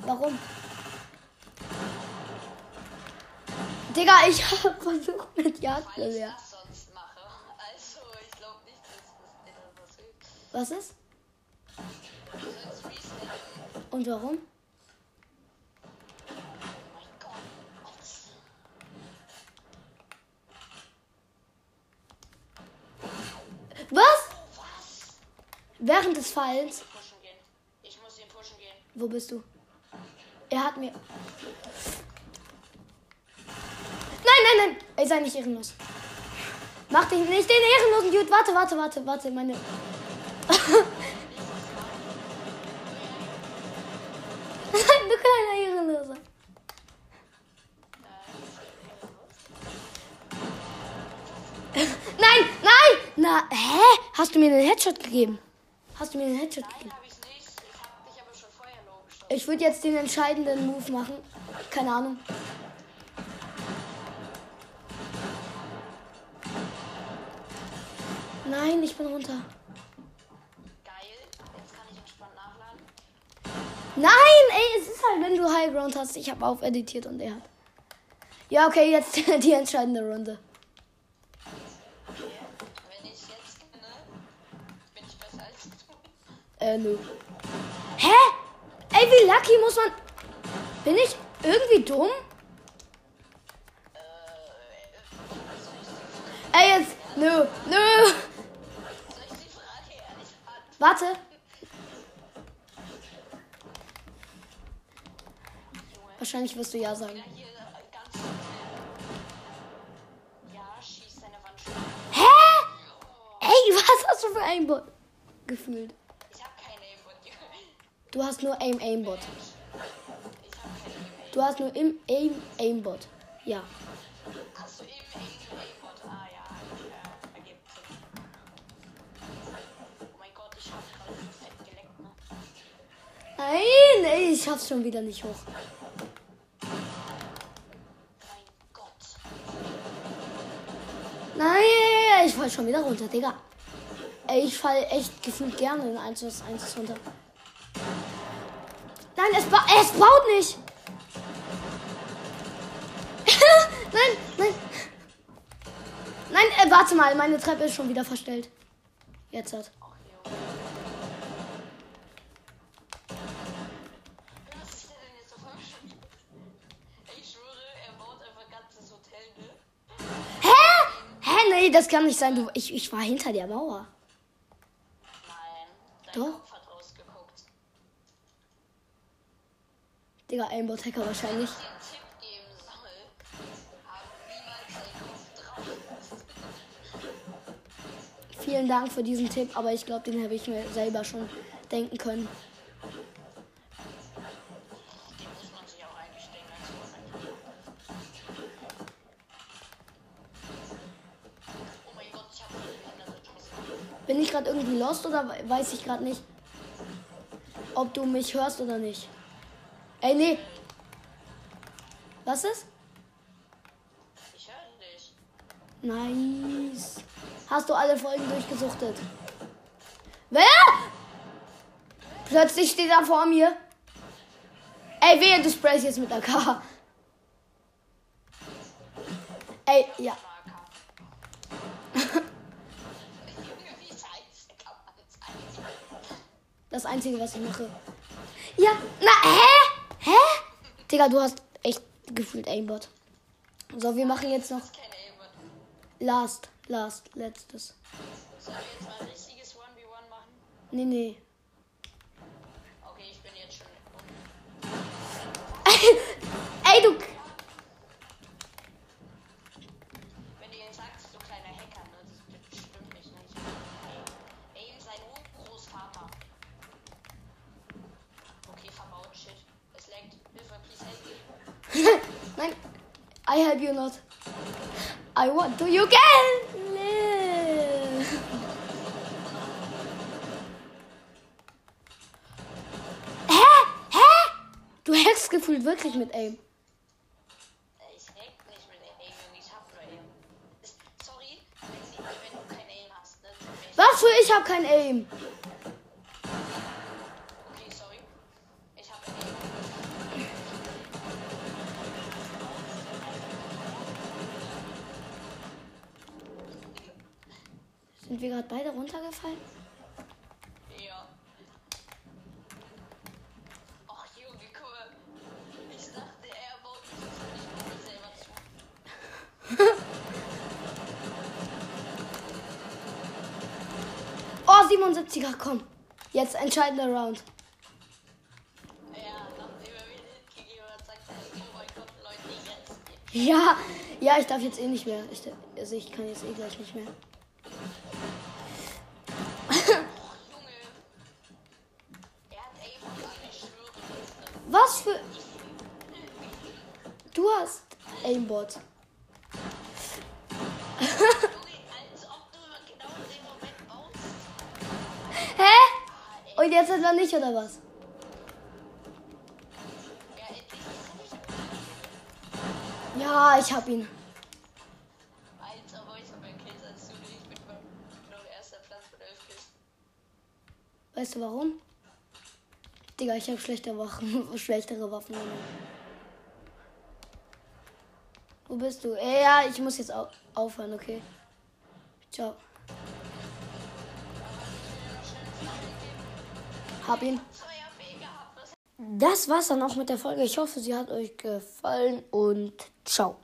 S1: Warum? Digga, ich habe versucht mit Jagdgewehr.
S2: Was
S1: ist? Und warum? Was? Während des Fallens. Wo bist du? Er hat mir. Nein, nein, nein! Ey, sei nicht ehrenlos. Mach dich nicht den ehrenlosen Dude. Warte, warte, warte, warte. Meine. mir einen Headshot gegeben? Hast du mir einen Headshot gegeben?
S2: Nein, hab ich nicht. Ich hab dich aber schon vorher low geschossen.
S1: Ich würde jetzt den entscheidenden Move machen. Keine Ahnung. Nein, ich bin runter.
S2: Geil. Jetzt kann ich entspannt nachladen.
S1: Nein, ey, es ist halt, wenn du High Ground hast. Ich habe aufeditiert und er hat. Ja, okay, jetzt die entscheidende Runde. Äh, nö. Hä? Ey, wie lucky muss man. Bin ich irgendwie dumm? Ey, jetzt. Nö, nö. Warte. Wahrscheinlich wirst du ja sagen. Hä? Ey, was hast du für ein Bot gefühlt? Du hast nur Aim Aimbot. Du hast nur im Aim Aimbot. Ja.
S2: Hast du eben Aim Aimbot? Ah ja, ergibt Sinn. Oh mein Gott, ich hab gerade so fett geleckt, ne?
S1: Nein, ich schaff's schon wieder nicht hoch.
S2: Mein Gott.
S1: Nein, ich fall schon wieder runter, Digga. Ey, ich fall echt gefühlt gerne in 1 vs 1 runter. Nein, es, ba es baut nicht. nein, nein. Nein, äh, warte mal, meine Treppe ist schon wieder verstellt. Jetzt hat. Hä? Hä, nee, das kann nicht sein. Du, ich, ich war hinter der Mauer.
S2: Nein,
S1: Doch.
S2: Kopf hat rausgeguckt.
S1: Digga, Aimbot-Hacker wahrscheinlich.
S2: Den Tipp geben soll, haben niemals seinen Kopf drauf.
S1: Vielen Dank für diesen Tipp, aber ich glaube, den habe ich mir selber schon denken können. Bin ich gerade irgendwie lost oder we- weiß ich gerade nicht, ob du mich hörst oder nicht? Ey, nee. Was ist?
S2: Ich höre dich.
S1: Nice. Hast du alle Folgen durchgesuchtet? Wer? Plötzlich steht er vor mir. Ey, wehe, du sprayst jetzt mit der K. Ey, ja. Das Einzige, was ich mache. Ja, na, hä? Hä? Digga, du hast echt gefühlt Aimbot. So, wir machen jetzt noch. Last, Last, letztes.
S2: Sollen wir jetzt mal ein richtiges 1v1 machen?
S1: Nee, nee.
S2: Okay, ich bin jetzt schon.
S1: Ey, du. I help you not. I want to. You can live. Hä? Hä? Du hackst gefühlt wirklich mit Aim.
S2: Ich hack nicht mit Aim, ich hab nur Aim. Sorry, wenn, du kein Aim hast, ne?
S1: Was für ich hab kein Aim. Runtergefallen?
S2: Ja. Ach, Junge, guck mal. Ich dachte, er baut mich ich baue selber zu.
S1: Oh, 77er, komm. Jetzt entscheidender Round.
S2: Ja,
S1: ja, ich darf jetzt eh nicht mehr. Ich, also ich kann jetzt eh gleich nicht mehr.
S2: Baust.
S1: Hä? Und jetzt etwa nicht, oder was?
S2: Ja, ist
S1: ich hab ihn.
S2: Als aber ich habe mehr Kills als du. Ich bin nur erster Platz mit 11 Kills.
S1: Weißt du warum? Digga, ich habe schlechte Waffen, schlechtere Waffen. Wo bist du? Äh, Ja, ich muss jetzt au aufhören, okay? Ciao. Hab ihn. Das war's dann auch mit der Folge. Ich hoffe, sie hat euch gefallen und ciao.